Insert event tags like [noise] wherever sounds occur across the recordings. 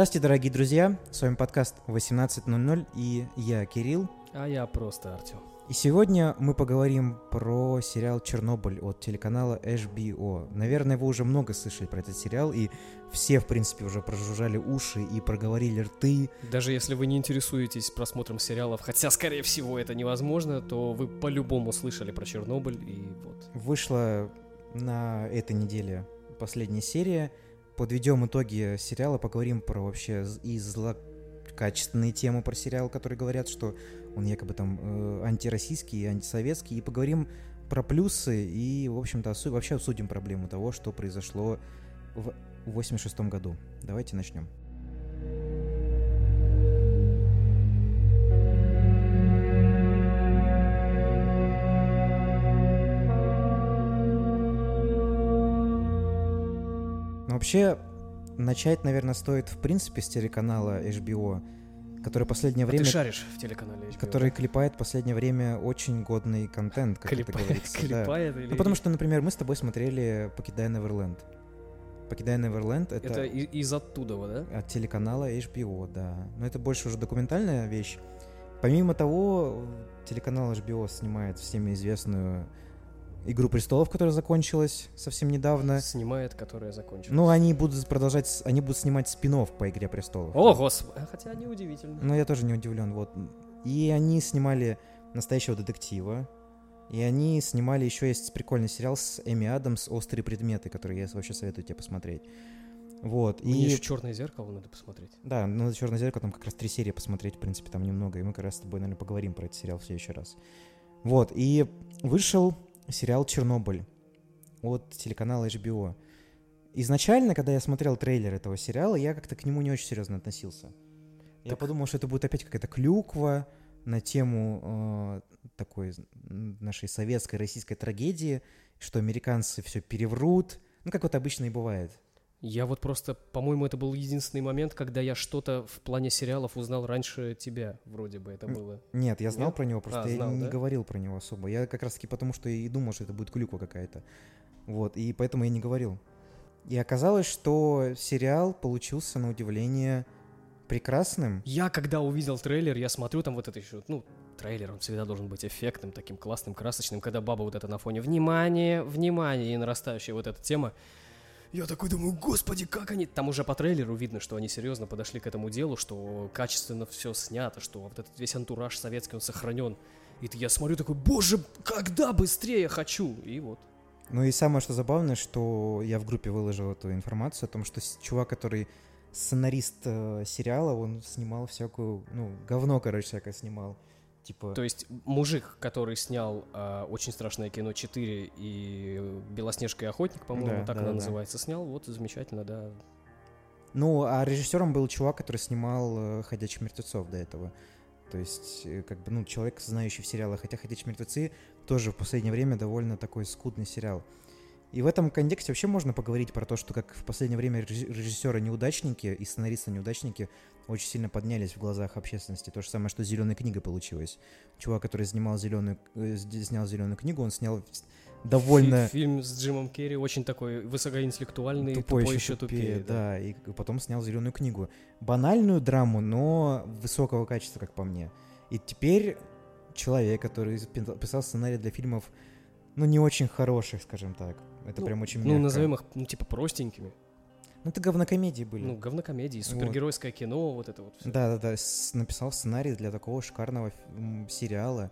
Здравствуйте, дорогие друзья! С вами подкаст 18.00 и я, Кирилл. А я просто Артем. И сегодня мы поговорим про сериал «Чернобыль» от телеканала HBO. Наверное, вы уже много слышали про этот сериал, и все, в принципе, уже прожужжали уши и проговорили рты. Даже если вы не интересуетесь просмотром сериалов, хотя, скорее всего, это невозможно, то вы по-любому слышали про Чернобыль, и вот. Вышла на этой неделе последняя серия. Подведем итоги сериала, поговорим про вообще и злокачественные темы про сериал, которые говорят, что он якобы там э, антироссийский антисоветский, и поговорим про плюсы и, в общем-то, осу- вообще обсудим проблему того, что произошло в 86 году. Давайте начнем. Вообще, начать, наверное, стоит, в принципе, с телеканала HBO, который последнее А время... Ты шаришь в телеканале HBO, который да? клепает в последнее время очень годный контент, как это Клепает- говорится. да. клепает или... Ну, потому что, например, мы с тобой смотрели «Покидая Неверленд». «Покидая Неверленд» — это, Это из оттуда, да? от телеканала HBO, да. Но это больше уже документальная вещь. Помимо того, телеканал HBO снимает всеми известную «Игру престолов», которая закончилась совсем недавно. Снимает, которая закончилась. Ну, они будут продолжать, они будут снимать спин по «Игре престолов». О, господи. Хотя неудивительно. Ну, я тоже не удивлен, вот. И они снимали «Настоящего детектива», и они снимали еще есть прикольный сериал с Эми Адамс «Острые предметы», который я вообще советую тебе посмотреть. Вот, Мне и... еще черное зеркало надо посмотреть. Да, ну, на «Черное зеркало» там как раз три серии посмотреть, в принципе, там немного, и мы как раз с тобой, наверное, поговорим про этот сериал в следующий раз. Вот, и вышел сериал «Чернобыль» от телеканала HBO. Изначально, когда я смотрел трейлер этого сериала, я как-то к нему не очень серьезно относился. Я Так- подумал, что это будет опять какая-то клюква на тему э, такой нашей советской, российской трагедии, что американцы все переврут, ну, как вот обычно и бывает. Я вот просто, по-моему, это был единственный момент, когда я что-то в плане сериалов узнал раньше тебя, вроде бы это было. Нет, я знал Нет? про него, просто А, я знал, не да? говорил про него особо. Я как раз таки потому, что и думал, что это будет клюква какая-то. Вот, и поэтому я не говорил. И оказалось, что сериал получился, на удивление, прекрасным. Я, когда увидел трейлер, я смотрю, там вот это еще, ну, трейлер, он всегда должен быть эффектным, таким классным, красочным, когда баба вот это на фоне «Внимание! Внимание!» и нарастающая вот эта тема. Я такой думаю, господи, как они... Там уже по трейлеру видно, что они серьезно подошли к этому делу, что качественно все снято, что вот этот весь антураж советский, он сохранен. И я смотрю такой, боже, когда быстрее хочу! И вот. Ну и самое, что забавное, что я в группе выложил эту информацию о том, что чувак, который сценарист э, сериала, он снимал всякую, ну, говно, короче, всякое снимал. Типа... То есть мужик, который снял а, «Очень страшное кино 4» и «Белоснежка и охотник», по-моему, Да, так да, она да. называется, снял, вот замечательно, да. Ну, а режиссером был чувак, который снимал э, «Ходячих мертвецов» до этого. То есть, э, как бы, ну, человек, знающий в сериалах. Хотя «Ходячие мертвецы» тоже в последнее время довольно такой скудный сериал. И в этом контексте вообще можно поговорить про то, что как в последнее время реж- режиссеры-неудачники и сценаристы-неудачники очень сильно поднялись в глазах общественности. То же самое, что с «Зеленой книгой» получилось. Чувак, который снимал зеленую, э, снял «Зеленую книгу», он снял довольно... Фи- Фильм с Джимом Керри очень такой высокоинтеллектуальный, тупой, тупой, еще еще тупее. да. да. и потом снял зеленую книгу. Банальную драму, но высокого качества, как по мне. И теперь человек, который пи- писал сценарий для фильмов ну, не очень хороших, скажем так. Это Ну, прям очень Ну, мягко. назовем их, ну, типа, простенькими. Ну, это говнокомедии были. Ну, говнокомедии, супергеройское кино, вот это вот все. Да-да-да, написал сценарий для такого шикарного сериала.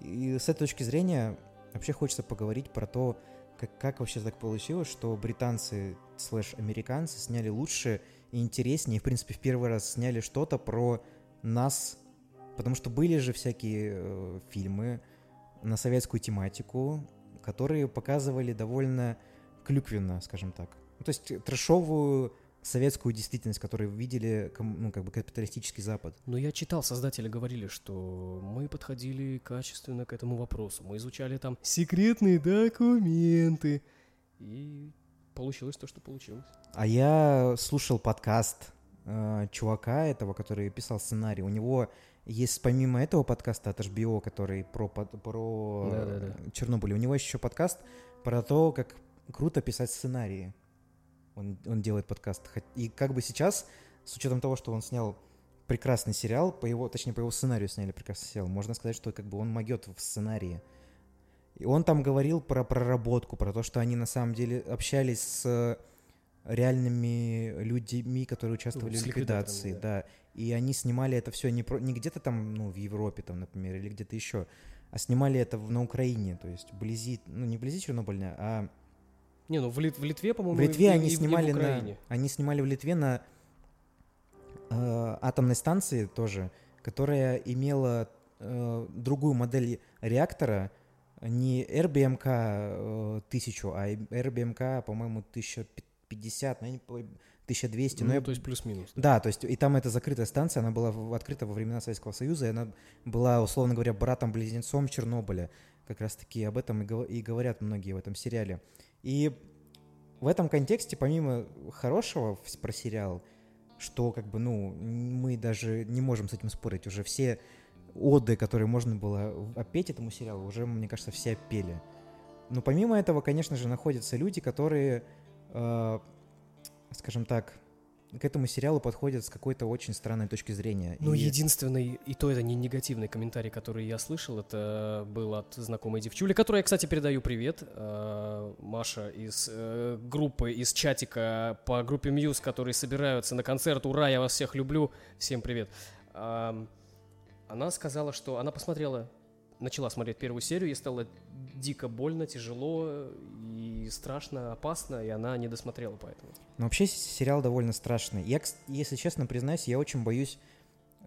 И с этой точки зрения вообще хочется поговорить про то, как, как вообще так получилось, что британцы слэш американцы сняли лучше и интереснее, и, в принципе, в первый раз сняли что-то про нас, потому что были же всякие э, фильмы на советскую тематику, которые показывали довольно клюквенно, скажем так. Ну, то есть трэшовую советскую действительность, которую видели, ну, как бы капиталистический Запад. Но я читал, создатели говорили, что мы подходили качественно к этому вопросу. Мы изучали там секретные документы. И получилось то, что получилось. А я слушал подкаст э, чувака этого, который писал сценарий. У него есть помимо этого подкаста от HBO, который про, под- про э. Чернобыль, у него еще подкаст про то, как круто писать сценарии. Он, он делает подкаст. И как бы сейчас, с учетом того, что он снял прекрасный сериал, по его, точнее, по его сценарию сняли прекрасный сериал, можно сказать, что как бы он могет в сценарии. И он там говорил про проработку, про то, что они на самом деле общались с реальными людьми, которые участвовали Ну, в ликвидации, ликвидаторами, да. И они снимали это все не, про, не где-то там, ну, в Европе, там, например, или где-то еще, а снимали это в- на Украине, то есть вблизи, ну, не вблизи Чернобыля, а Не, ну в, Лит- в Литве, по-моему, в Литве и- они и- и в снимали на, они снимали в Литве на э, атомной станции тоже, которая имела э, другую модель реактора, не RBMK э, 1000, а RBMK, по-моему, 1050, ну, я не помню, 1200, но Ну, я то есть плюс-минус. да, то есть и там эта закрытая станция, она была открыта во времена Советского Союза, и она была, условно говоря, братом-близнецом Чернобыля. Как раз-таки об этом и, гов- и говорят многие в этом сериале. И в этом контексте, помимо хорошего про сериал, что как бы, ну, мы даже не можем с этим спорить, уже все оды, которые можно было опеть этому сериалу, уже, мне кажется, все опели. Но помимо этого, конечно же, находятся люди, которые, э, скажем так, к этому сериалу подходят с какой-то очень странной точки зрения. Ну, И- единственный, и то это не негативный комментарий, который я слышал, это был от знакомой девчули, которой я, кстати, передаю привет. э, Маша из э, группы, из чатика по группе Мьюз, которые собираются на концерт. Ура, я вас всех люблю. Всем привет. Она сказала, что она посмотрела, начала смотреть первую серию, ей стало дико больно, тяжело и страшно, опасно, и она не досмотрела поэтому. Но вообще с- сериал довольно страшный. Я, если честно признаюсь, я очень боюсь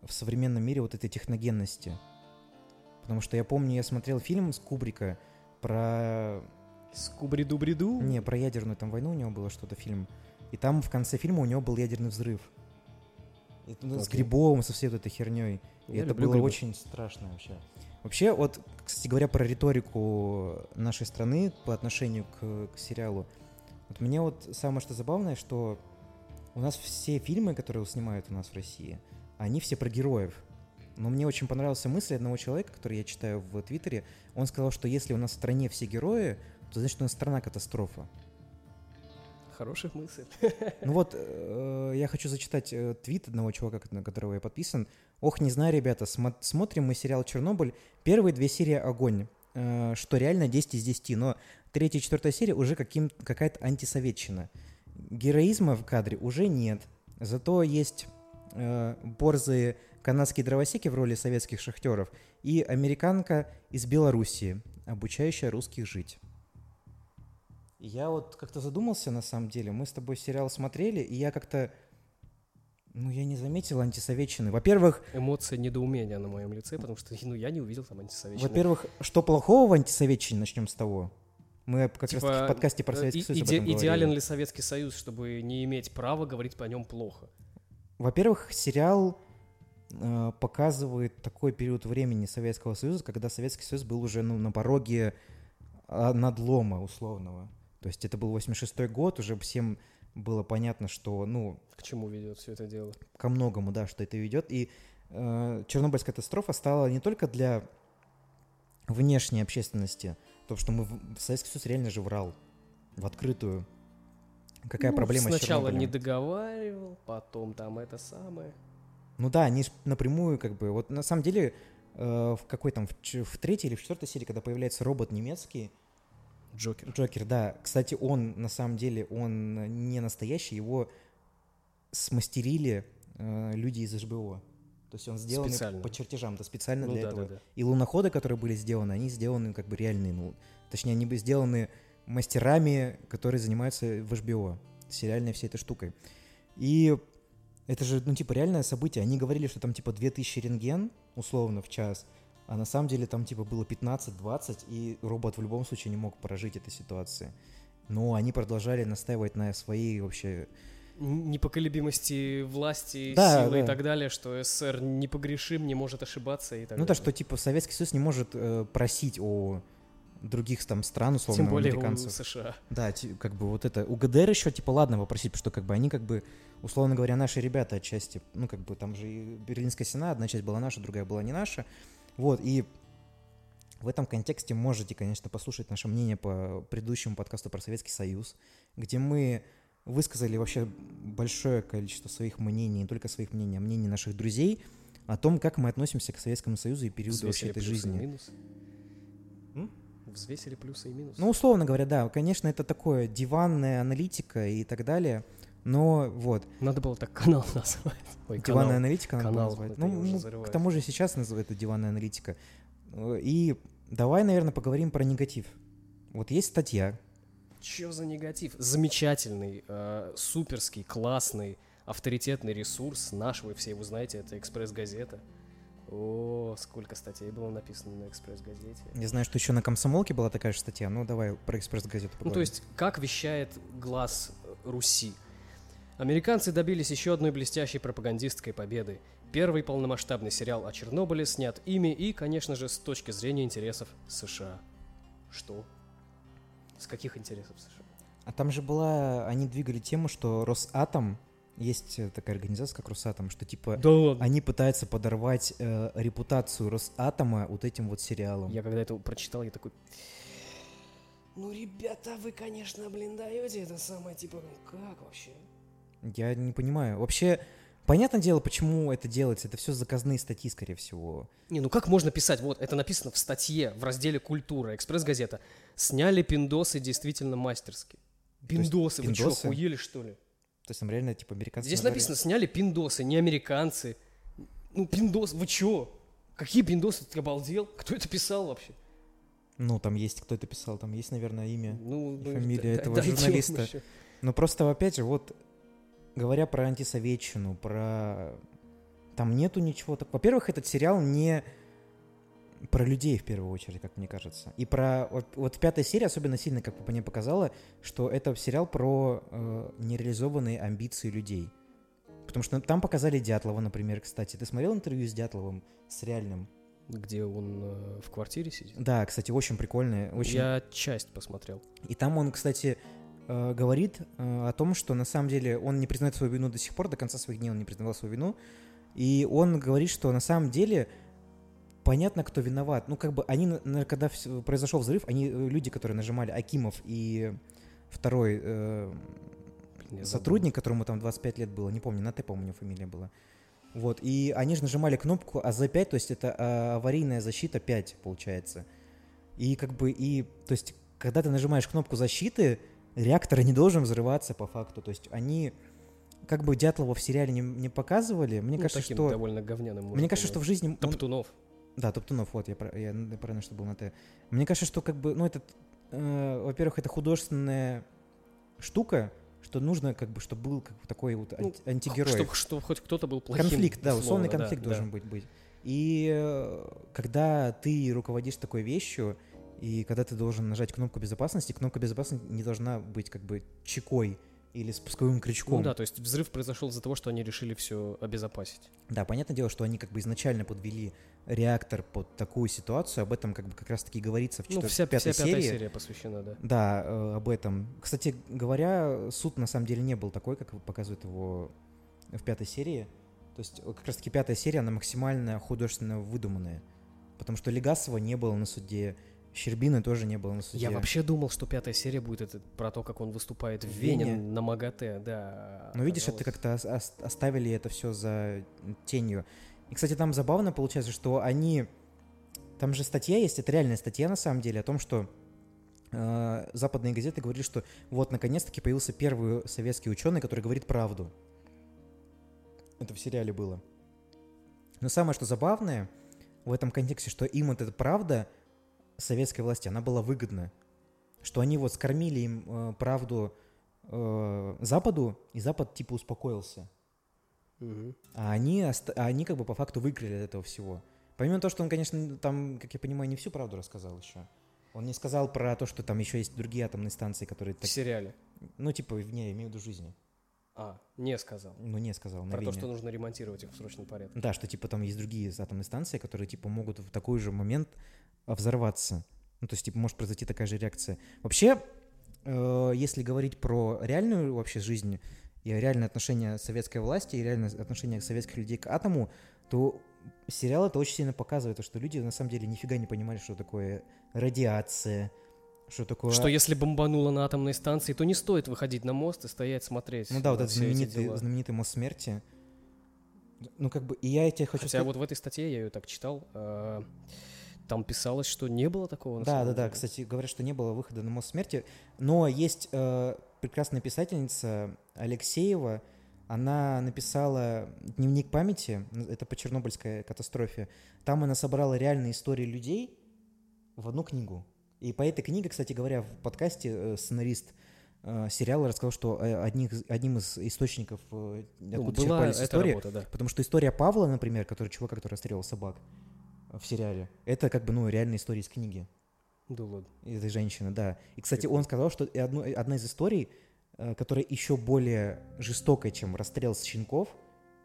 в современном мире вот этой техногенности. Потому что я помню, я смотрел фильм с Кубрика про... Скубри-дубри-ду. Не, про ядерную там войну у него было что-то фильм. И там в конце фильма у него был ядерный взрыв. И, ну, С грибом, со всей вот этой херней. И это было грибы. очень страшно вообще. Вообще, вот, кстати говоря, про риторику нашей страны по отношению к, к сериалу. Вот мне вот самое что забавное, что у нас все фильмы, которые снимают у нас в России, они все про героев. Но мне очень понравилась мысль одного человека, который я читаю в Твиттере. Он сказал, что если у нас в стране все герои, то значит у нас страна катастрофа. Хорошая мысль. [laughs] Ну вот, э, я хочу зачитать э, твит одного чувака, на которого я подписан. Ох, не знаю, ребята, смо- смотрим мы сериал «Чернобыль». Первые две серии огонь, э, что реально 10 из 10, но третья и четвертая серия уже каким, какая-то антисоветчина. Героизма в кадре уже нет. Зато есть э, борзые канадские дровосеки в роли советских шахтеров и американка из Белоруссии, обучающая русских жить. Я вот как-то задумался, на самом деле. Мы с тобой сериал смотрели, и я как-то... Ну, я не заметил антисоветчины. Во-первых, Эмоция недоумения на моем лице, потому что ну, я не увидел там антисоветчины. во-первых, что плохого в антисоветчине, начнем с того. Мы как раз таки в подкасте про э, Советский и- Союз иде- этом говорили. идеален ли Советский Союз, чтобы не иметь права говорить по нем плохо? Во-первых, сериал э, показывает такой период времени Советского Союза, когда Советский Союз был уже ну, на пороге а, надлома условного. То есть это был 86-й год, уже всем было понятно, что, ну, К чему ведет все это дело? ко многому, да, что это ведет. И э, Чернобыльская катастрофа стала не только для внешней общественности, то, что мы в- Советский Союз реально же врал в открытую. Какая Ну, проблема с Сначала не договаривал, потом там это самое. Ну да, они напрямую как бы... Вот на самом деле э, в какой там, в, в третьей или в четвертой серии, когда появляется робот немецкий, Джокер. Джокер, да. Кстати, он на самом деле, он не настоящий, его смастерили э, люди из HBO. То есть он сделан Специально. по чертежам, да, специально Ну для да, этого. да, да. И луноходы, которые были сделаны, они сделаны как бы реальные, ну, точнее, они сделаны мастерами, которые занимаются в HBO, сериальной всей этой штукой. И это же, ну, типа, реальное событие. Они говорили, что там, типа, 2000 рентген, условно, в час, а на самом деле там, типа, было 15-20, и робот в любом случае не мог прожить этой ситуации. Но они продолжали настаивать на своей вообще... Непоколебимости власти, Да, силы и да. так далее, что СССР непогрешим, не может ошибаться и так ну, далее. то, что, типа, Советский Союз не может э, просить о других там стран, условно, Тем у более у американцев. США. Да, как бы вот это. У ГДР еще, типа, ладно попросить, потому что, как бы, они, как бы, условно говоря, наши ребята отчасти, ну, как бы, там же и Берлинская стена, одна часть была наша, другая была не наша. Вот, и в этом контексте можете, конечно, послушать наше мнение по предыдущему подкасту про Советский Союз, где мы высказали вообще большое количество своих мнений, не только своих мнений, а мнений наших друзей о том, как мы относимся к Советскому Союзу и периоду вообще Взвесили этой плюсы и жизни. минусы. М? Взвесили плюсы и минусы. Ну, условно говоря, да, конечно, это такое диванная аналитика и так далее, но вот, Надо было так канал [laughs] назвать. Ой, диванная канал. аналитика надо Канал, назвать. Ну, ну, к тому же сейчас называют это диванная аналитика. И давай, наверное, поговорим про негатив. Вот есть статья, Чё за негатив? Замечательный, э, суперский, классный, авторитетный ресурс наш, вы все его знаете, это «Экспресс-газета». О, сколько статей было написано на «Экспресс-газете». я знаю, что еще на комсомолке была такая же статья, ну давай про экспресс-газету Ну, поговорим. то есть, как вещает глаз Руси? Американцы добились еще одной блестящей пропагандистской победы. Первый полномасштабный сериал о Чернобыле снят ими и, конечно же, с точки зрения интересов США. Что? С каких интересов США? А там же была, они двигали тему, что Росатом, есть э, такая организация, как Росатом, что типа Да ладно. они пытаются подорвать э, репутацию Росатома вот этим вот сериалом. Я когда это прочитал, я такой... Ну, ребята, вы, конечно, блин, даете это самое, типа, как вообще? Я не понимаю. Вообще, понятное дело, почему это делается. Это все заказные статьи, скорее всего. Не, ну как можно писать? Вот, это написано в статье, в разделе «Культура», «Экспресс-газета». Сняли пиндосы действительно мастерски. есть Пиндосы, вы что, пиндосы? охуели, что ли? То есть там реально, типа, американцы... Здесь назвали- написано, сняли пиндосы, не американцы. Ну, пиндос, вы чё? Какие пиндосы? Ты обалдел? Кто это писал вообще? Ну, там есть, кто это писал, там есть, наверное, имя. Ну, И ну, фамилия д- этого дойдём журналиста. Но просто, опять же, вот, говоря про антисоветчину, про... Там нету ничего так. Во-первых, этот сериал не про людей, в первую очередь, как мне кажется. И про... Вот, вот пятая серия особенно сильно, как бы ней показала, что это сериал про э, нереализованные амбиции людей. Потому что там показали Дятлова, например, кстати. Ты смотрел интервью с Дятловым, с реальным? Где он э, в квартире сидит? Да, кстати, очень прикольное. Очень... Я часть посмотрел. И там он, кстати, э, говорит э, о том, что на самом деле он не признает свою вину до сих пор, до конца своих дней он не признавал свою вину. И он говорит, что на самом деле понятно, кто виноват. Ну, как бы они, когда произошел взрыв, они, э, люди, которые нажимали, Акимов и второй э, я сотрудник, которому там 25 лет было, не помню, на Т, по-моему, фамилия была. Вот, и они же нажимали кнопку АЗ-5, то есть это а, аварийная защита 5, получается. И как бы, и, то есть, когда ты нажимаешь кнопку защиты, реактор не должен взрываться по факту. То есть они, как бы Дятлова в сериале не, не показывали, мне Ну, кажется, что... довольно говняным. Мне кажется, что в жизни... он- Топтунов. да, Топтунов, вот, я, про- я, правильно, что был на Т. Мне кажется, что как бы, ну, этот, э, во-первых, это художественная штука, что нужно, как бы, чтобы был как бы, такой вот Ну, анти- антигерой. Чтобы что, хоть кто-то был плохим. конфликт, да, условный условно, да, конфликт да. должен быть, быть. И э, когда ты руководишь такой вещью, и когда ты должен нажать кнопку безопасности, кнопка безопасности не должна быть как бы чекой или спусковым крючком. Ну да, то есть взрыв произошел из-за того, что они решили все обезопасить. Да, понятное дело, что они как бы изначально подвели реактор под такую ситуацию, об этом как бы как раз-таки говорится в Ну, четвер- вся, пятой вся пятая серии. серия посвящена, да. Да, э, об этом. Кстати говоря, суд на самом деле не был такой, как показывает его в пятой серии. То есть э, как раз таки пятая серия, она максимально художественно выдуманная. Потому что Легасова не было на суде, Щербины тоже не было на суде. Я вообще думал, что пятая серия будет это, про то, как он выступает в Вене, Вене. на МАГАТЭ, да. Но видишь, это как-то ос- ос- оставили это все за тенью. И, кстати, там забавно получается, что они... Там же статья есть, это реальная статья на самом деле, о том, что э, западные газеты говорили, что вот наконец-таки появился первый советский ученый, который говорит правду. Это в сериале было. Но самое, что забавное в этом контексте, что им вот эта правда советской власти, она была выгодна. Что они вот скормили им э, правду э, Западу, и Запад типа успокоился. Мгм. А они, а они как бы по факту выиграли от этого всего. Помимо того, что он, конечно, там, как я понимаю, не всю правду рассказал еще. Он не сказал про то, что там еще есть другие атомные станции, которые... В так- сериале. ну, типа, не, я имею в виду жизни. А, не сказал. Ну, не сказал, Про то, что нужно ремонтировать их в срочном порядке. Да, что типа там есть другие атомные станции, которые типа могут в такой же момент взорваться. Ну, то есть, типа, может произойти такая же реакция. Вообще, э, если говорить про реальную вообще жизнь и реальное отношение советской власти и реальное отношение советских людей к атому, то сериал это очень сильно показывает, что люди на самом деле нифига не понимали, что такое радиация, что такое... Что если бомбануло на атомной станции, то не стоит выходить на мост и стоять смотреть. Ну да, вот этот знаменитый, знаменитый мост смерти. Ну, как бы, и я тебе хочу Хотя сказать... вот в этой статье, я ее так читал, э, там писалось, что не было такого. Да, да, да. Кстати, говорят, что не было выхода на мост смерти. Но есть э, прекрасная писательница Алексеева. Она написала дневник памяти. Это по Чернобыльской катастрофе. Там она собрала реальные истории людей в одну книгу. И по этой книге, кстати говоря, в подкасте э, сценарист э, сериала рассказал, что э, одних, одним из источников, Ну, откуда была черпались эта истории, работа, да. Потому что история Павла, например, который чувака, который расстрелял собак в сериале, это как бы, ну, реальная история из книги Да ладно. этой женщины, да. И, кстати, он сказал, что одну- одна из историй, э, которая еще более жестокая, чем расстрел щенков,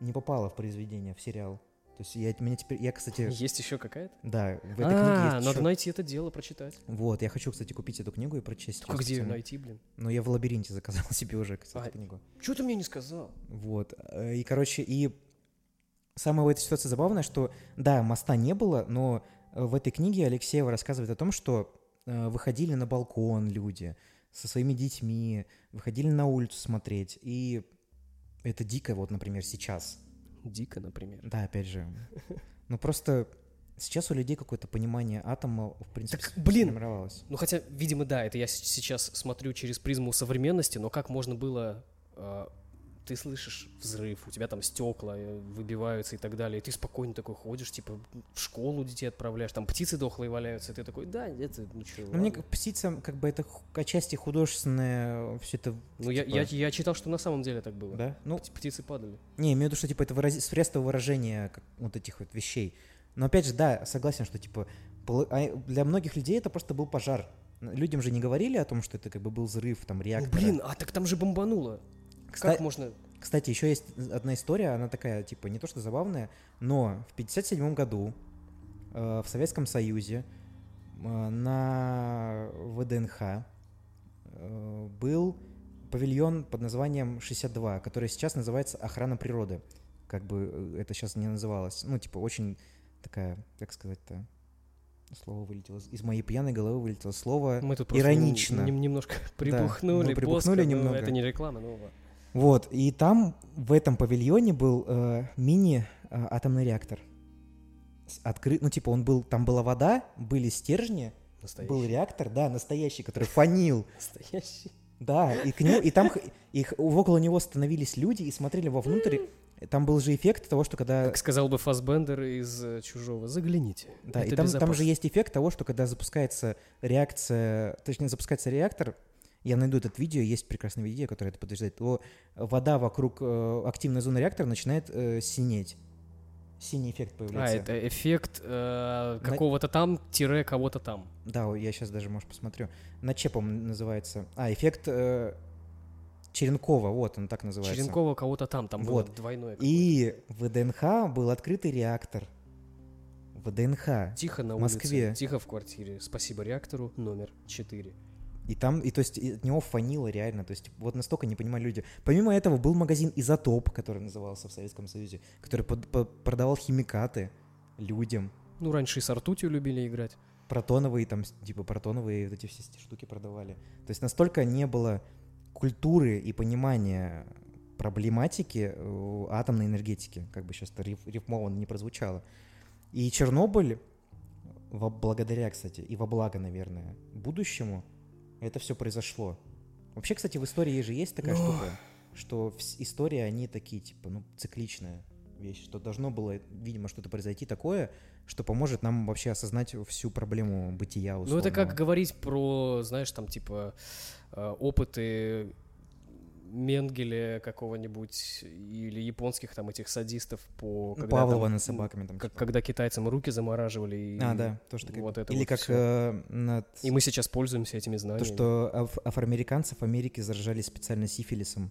не попала в произведение, в сериал. То есть я, меня теперь, я, кстати, Есть еще какая-то? да, в этой А, книге есть надо ещё- найти это дело, прочитать. Вот, я хочу, кстати, купить эту книгу и прочесть. Её где ее найти, блин? Ну, я в лабиринте заказал [laughs] себе уже, кстати, А, книгу. Что ты мне не сказал? Вот. э, И, короче, и самое в этой ситуации забавное, что, да, моста не было, но э, в этой книге Алексеева рассказывает о том, что э, выходили на балкон люди со своими детьми, выходили на улицу смотреть, и это дико, вот, например, сейчас. Дико, например. Да, опять же. Ну, просто сейчас у людей какое-то понимание атома, в принципе, Так, блин! сформировалось. Ну, хотя, видимо, да, это я сейчас смотрю через призму современности, но как можно было... э, ты слышишь взрыв, у тебя там стекла э, выбиваются и так далее, и ты спокойно такой ходишь, типа, в школу детей отправляешь, там птицы дохлые валяются, и ты такой, да, это, ну что, Ну, мне как птица, как бы это отчасти художественное, все это... Ну, я, типа, я, я читал, что на самом деле так было. Да? Ну, Пти- Птицы падали. Не, имею в виду, что типа это вырази... средство выражения как, вот этих вот вещей. Но опять же, да, согласен, что типа а для многих людей это просто был пожар. Людям же не говорили о том, что это как бы был взрыв там Ну, реактора. блин, а так там же бомбануло. Кста- Как можно... Кстати, еще есть одна история, она такая, типа, не то что забавная, но в 57 году э, в Советском Союзе э, на ВДНХ э, был павильон под названием 62, который сейчас называется «Охрана природы». Как бы э, это сейчас не называлось. Ну, типа, очень такая, как сказать-то, слово вылетело. из- моей пьяной головы вылетело слово Мы тут иронично. нем- немножко прибухнули, мы прибухнули боска, но немного. это не реклама, ладно. Вот, и там, в этом павильоне был э, мини-атомный реактор. С откры- Ну, типа, он был, там была вода, были стержни, Настоящий. был реактор, да, настоящий, который фанил, [laughs] Настоящий. да, и к нему, и там их, около него становились люди и смотрели вовнутрь. Там был же эффект того, что когда... Как сказал бы Фасбендер из э, «Чужого», загляните. Да, Это и там, там же есть эффект того, что когда запускается реакция, точнее, запускается реактор, я найду это видео, есть прекрасное видео, которое это подтверждает, то вода вокруг э, активной зоны реактора начинает э, синеть. Синий эффект А, появляется. это эффект э, какого-то там, тире кого-то там. Да, о, я сейчас даже, может, посмотрю. На чепом называется. А, эффект э, Черенкова, вот он так называется. Черенкова кого-то там, там Вот. было двойное. И в ВДНХ был открытый реактор. ВДНХ. Тихо на в улице, Москве. тихо в квартире. Спасибо реактору номер 4. И там, и то есть и от него фанило реально, то есть вот настолько не понимали люди. Помимо этого был магазин «Изотоп», который назывался в Советском Союзе, который под- по- продавал химикаты людям, Ну, раньше и с ртутью любили играть. протоновые там, типа протоновые вот эти все штуки продавали. То есть настолько не было культуры и понимания проблематики э, атомной энергетики, как бы сейчас это риф- рифмованно не прозвучало. И Чернобыль, во, благодаря, кстати, и во благо, наверное, будущему, это все произошло. Вообще, кстати, в истории же есть такая Ну. штука, что истории, они такие, типа, ну, цикличная вещь, что должно было, видимо, что-то произойти такое, что поможет нам вообще осознать всю проблему бытия Ну, это как условного. говорить про, знаешь, там, типа, э, опыты Менгеля какого-нибудь или японских там этих садистов по... Ну, когда Павлова там, над собаками там. как- типа. когда китайцам руки замораживали. И, А, да, тоже такая. вот это Или вот как э, над... И мы сейчас пользуемся этими знаниями. То, что аф- афроамериканцев в Америке заражали специально сифилисом.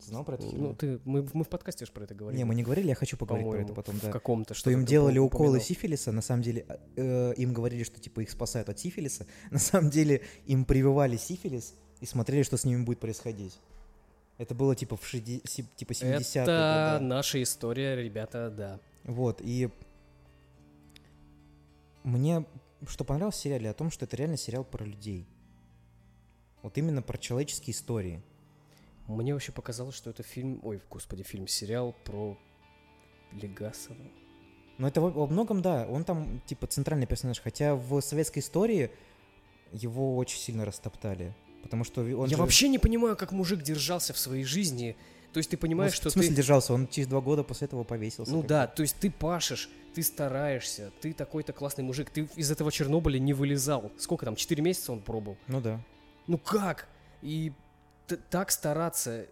Ты знал про это? Ну, ты, мы, мы в подкасте же про это говорили. Не, мы не говорили, я хочу поговорить про это по-моему, потом, в да. каком-то. Что им делали упоминал. уколы сифилиса, на самом деле э, им говорили, что типа их спасают от сифилиса, [laughs] на самом деле им прививали сифилис и смотрели, что с ними будет происходить. Это было типа в шеди- си- типа 70-е Это годы. наша история, ребята, да. Вот, и мне что понравилось в сериале, о том, что это реально сериал про людей. Вот именно про человеческие истории. Мне вообще показалось, что это фильм, ой, господи, фильм, сериал про Легасова. Но это во, во многом, да, он там типа центральный персонаж, хотя в советской истории его очень сильно растоптали. Потому что он Я же- вообще не понимаю, как мужик держался в своей жизни. То есть ты Ну, понимаешь, в что смысле ты... держался? Он через два года после этого повесился. Ну да, то есть ты пашешь, ты стараешься, ты такой-то классный мужик, ты из этого Чернобыля не вылезал. Сколько там, 4 месяца он пробовал? Ну да. Ну как? И так стараться,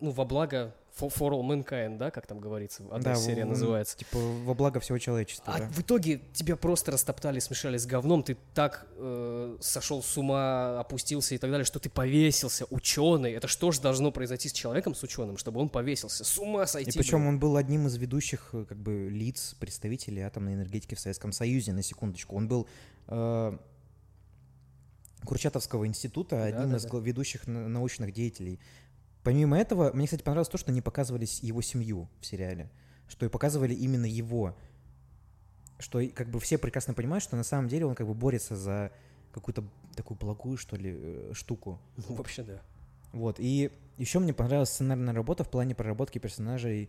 ну, во благо for, for all mankind, да, как там говорится, одна да, серия в- называется. Типа во благо всего человечества, А да. в итоге тебя просто растоптали, смешали с говном, ты так э, сошел с ума, опустился и так далее, что ты повесился, ученый. Это что же должно произойти с человеком, с ученым, чтобы он повесился? С ума сойти. И причем блин. он был одним из ведущих э, как бы лиц, представителей атомной энергетики в Советском Союзе, на секундочку. Он был э, Курчатовского института, одним из Да-да-да. гла- ведущих на- научных деятелей. Помимо этого, мне, кстати, понравилось то, что не показывали с- его семью в сериале, что и показывали именно его. Что как бы все прекрасно понимают, что на самом деле он как бы борется за какую-то такую благую, что ли, э, штуку. Ну, вообще да. Вот, и еще мне понравилась сценарная работа в плане проработки персонажей,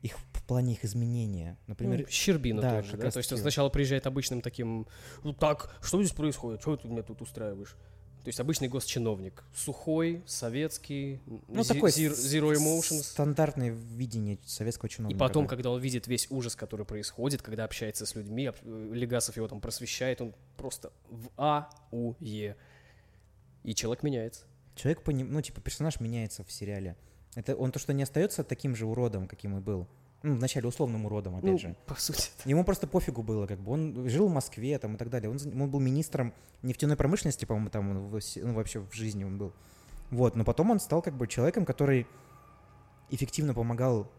их в плане их изменения. Например, Ну, Щербина да, тот же, как да? То есть он сначала приезжает обычным таким, ну так, что здесь происходит? Что ты меня тут устраиваешь? То есть обычный госчиновник. Сухой, советский, ну, зи- такой zero, emotions. стандартное видение советского И чиновника. потом, да. когда он видит весь ужас, который происходит, когда общается с людьми, э, Легасов его там просвещает, он просто в А, У, Е. И человек меняется. Человек, поним- ну, типа, персонаж меняется в сериале. Это он то, что не остается таким же уродом, каким и был. Ну, вначале условным уродом, опять Ну, же. по сути. Ему просто пофигу было, как бы. Он жил в Москве там и так далее. Он, он был министром нефтяной промышленности, по-моему, там он в ну, вообще в жизни он был. Вот, но потом он стал как бы человеком, который эффективно помогал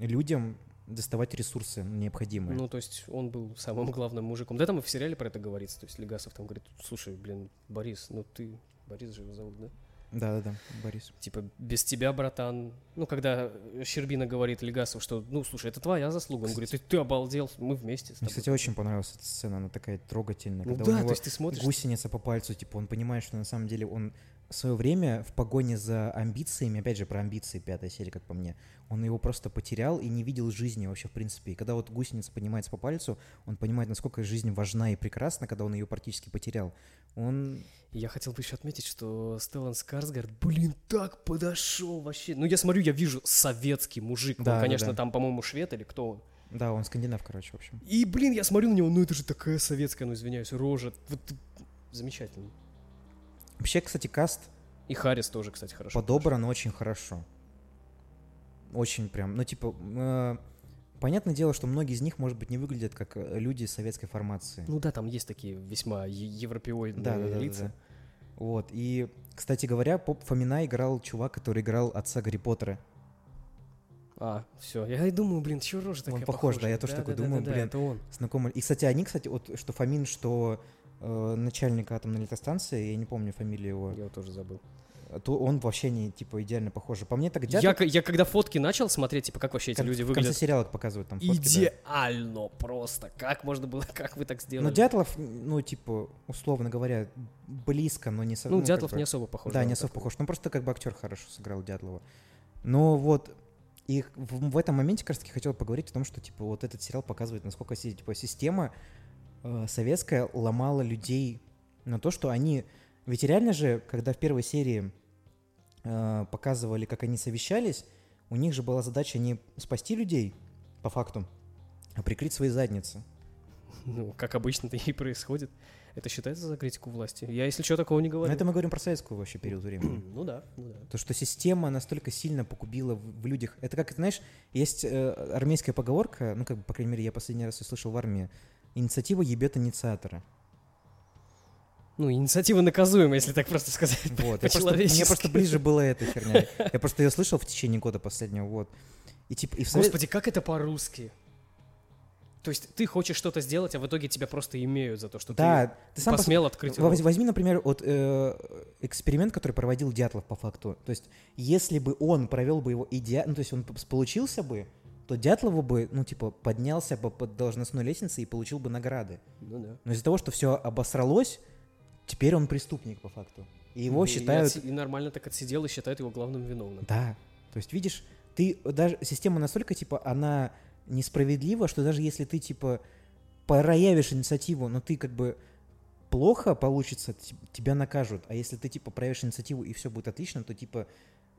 людям доставать ресурсы необходимые. Ну, то есть он был самым главным мужиком. Да, там и в сериале про это говорится. То есть Легасов там говорит, слушай, блин, Борис, ну ты... Борис же его зовут, да? Да-да-да, Борис. Типа, без тебя, братан. Ну, когда Щербина говорит Легасов, что, ну, слушай, это твоя заслуга. Он говорит, ты, ты обалдел, мы вместе с Мне, тобой. кстати, очень понравилась эта сцена, она такая трогательная. Ну когда да, у то него есть ты смотришь... гусеница по пальцу, типа, он понимает, что на самом деле он в свое время в погоне за амбициями, опять же, про амбиции, пятая серия, как по мне, он его просто потерял и не видел жизни вообще, в принципе. И когда вот гусеница поднимается по пальцу, он понимает, насколько жизнь важна и прекрасна, когда он ее практически потерял. Он... Я хотел бы еще отметить, что Стеллан Скарсгард, блин, так подошел вообще. Ну, я смотрю, я вижу советский мужик. Да, он, конечно, да. там, по-моему, швед или кто он. Да, он скандинав, короче, в общем. И, блин, я смотрю на него, ну это же такая советская, ну извиняюсь, рожа. Вот замечательно. Вообще, кстати, каст И Харрис тоже, кстати, хорошо. подобран очень хорошо. Очень прям, ну, типа, э, понятное дело, что многие из них, может быть, не выглядят как э, люди советской формации. Ну да, там есть такие весьма европеоидные Да, да, да, лица. да. Вот. И, кстати говоря, Поп Фомина играл чувак, который играл отца Гарри Поттера. А, все. Я и думаю, блин, чё рожа такая похож, да, похожая? я тоже такой думаю, да, блин. это он. Знакомый. И, кстати, они, кстати, вот что Фомин, что э, начальник атомной электростанции, я не помню фамилию его, Я его тоже забыл. то он вообще не, типа, идеально похож. По мне так Я, Дятлов... к- я когда фотки начал смотреть, типа, как вообще эти кон- люди в конце выглядят, сериала показывают там фотки, да. идеально просто. Как можно было, [laughs] как вы так сделали? Но Дятлов, ну, типа, условно говоря, близко, но не... со- ну, как Дятлов бы- не особо похож. Да, не особо такого. похож. Ну, просто как бы актер хорошо сыграл Дятлова. Но вот и в, в этом моменте, как раз таки, хотел поговорить о том, что, типа, вот этот сериал показывает, насколько типа, система советская ломала людей на то, что они... Ведь реально же, когда в первой серии э, показывали, как они совещались, у них же была задача не спасти людей, по факту, а прикрыть свои задницы. Ну, как обычно это [laughs] и происходит. Это считается за критику власти? Я, если что, такого не Но говорю. это мы говорим про советскую вообще период времени. [clears throat] Ну да, ну да. То, что система настолько сильно погубила в, в людях. Это как, знаешь, есть э, армейская поговорка, ну, как бы, по крайней мере, я последний раз услышал в армии, инициатива ебет инициатора. Ну, инициатива наказуема, если так просто сказать. [laughs] Вот. Я просто- мне просто ближе была эта херня. Я просто ее слышал в течение года последнего, вот. И типа, и в совет- Господи, как это по-русски? То есть ты хочешь что-то сделать, а в итоге тебя просто имеют за то, что Да, ты ты сам пос- посмел открыть Воз-. Возьми, например, вот э, эксперимент, который проводил Дятлов по факту. То есть, если бы он провел бы его идеально, ну, то есть он получился бы, то Дятлову бы, ну, типа, поднялся бы по должностной лестнице и получил бы награды. Ну да. Но из-за того, что все обосралось, теперь он преступник по факту. И его И считают... отси- И, нормально так отсидел и считают его главным виновным. Да. То есть, видишь, ты даже система настолько, типа, она несправедлива, что даже если ты, типа, проявишь инициативу, но ты как бы плохо получится, тебя накажут. А если ты, типа, проявишь инициативу и все будет отлично, то, типа,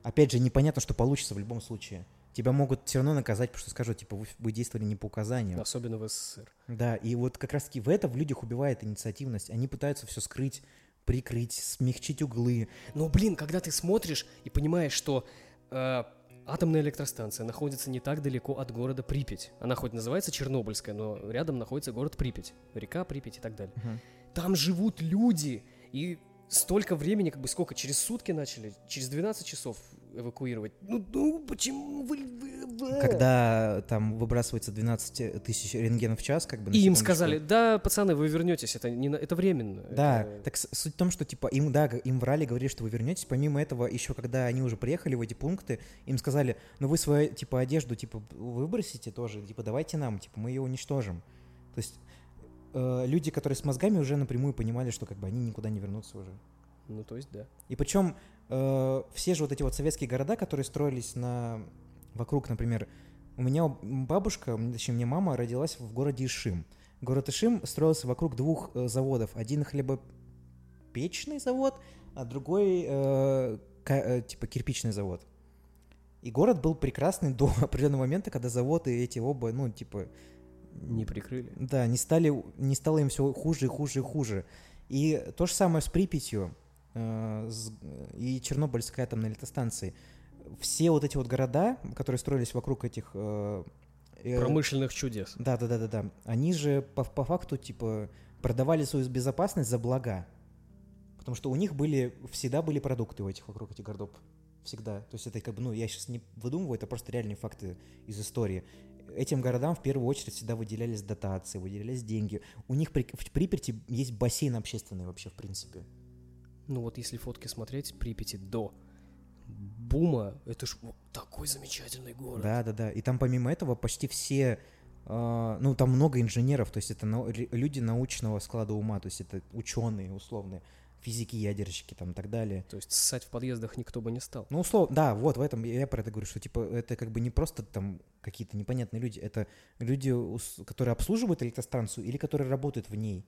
опять же, непонятно, что получится в любом случае. Тебя могут все равно наказать, потому что скажут, типа, вы, вы действовали не по указанию. Особенно в СССР. Да, и вот как раз-таки в это в людях убивает инициативность. Они пытаются все скрыть, прикрыть, смягчить углы. Но, блин, когда ты смотришь и понимаешь, что э, атомная электростанция находится не так далеко от города Припять. Она хоть называется Чернобыльская, но рядом находится город Припять. Река Припять и так далее. Там живут люди, и столько времени, как бы сколько, через сутки начали, через 12 часов эвакуировать. Ну, ну почему вы... вы- вы- Когда там выбрасывается 12 тысяч рентгенов в час, как бы... И им сказали, да, пацаны, вы вернетесь, это, не, это временно. Да, это- так суть в том, что типа им, да, им врали, говорили, что вы вернетесь. Помимо этого, еще когда они уже приехали в эти пункты, им сказали, ну вы свою, типа, одежду, типа, выбросите тоже, типа, давайте нам, типа, мы ее уничтожим. То есть э, люди, которые с мозгами уже напрямую понимали, что как бы они никуда не вернутся уже. Ну, то есть, да. И причем э, все же вот эти вот советские города, которые строились на вокруг, например, у меня бабушка, точнее, мне мама родилась в городе Ишим. Город Ишим строился вокруг двух э, заводов. Один хлебопечный завод, а другой э, э, типа кирпичный завод. И город был прекрасный до [laughs] определенного момента, когда заводы эти оба, ну, типа, Не прикрыли. да, не стали, не стало им все хуже и хуже и хуже. И то же самое с Припятью и Чернобыльской атомной электростанцией. Все вот эти вот города, которые строились вокруг этих... э, э, Промышленных чудес. Да, да, да, да, да. Они же по, по факту, типа, продавали свою безопасность за блага. Потому что у них были, всегда были продукты у этих вокруг этих городов. Всегда. То есть это как бы, ну, я сейчас не выдумываю, это просто реальные факты из истории. Этим городам в первую очередь всегда выделялись дотации, выделялись деньги. У них при- в Припяти есть бассейн общественный вообще, в принципе. Ну вот если фотки смотреть Припяти до бума, это ж такой замечательный город. Да, да, да. И там помимо этого почти все, э, ну там много инженеров, то есть это ре- люди научного склада ума, то есть это ученые условные, физики, ядерщики там и так далее. То есть ссать в подъездах никто бы не стал. Ну, условно, да, вот в этом я про это говорю, что типа это как бы не просто там какие-то непонятные люди, это люди, которые обслуживают электростанцию или которые работают в ней.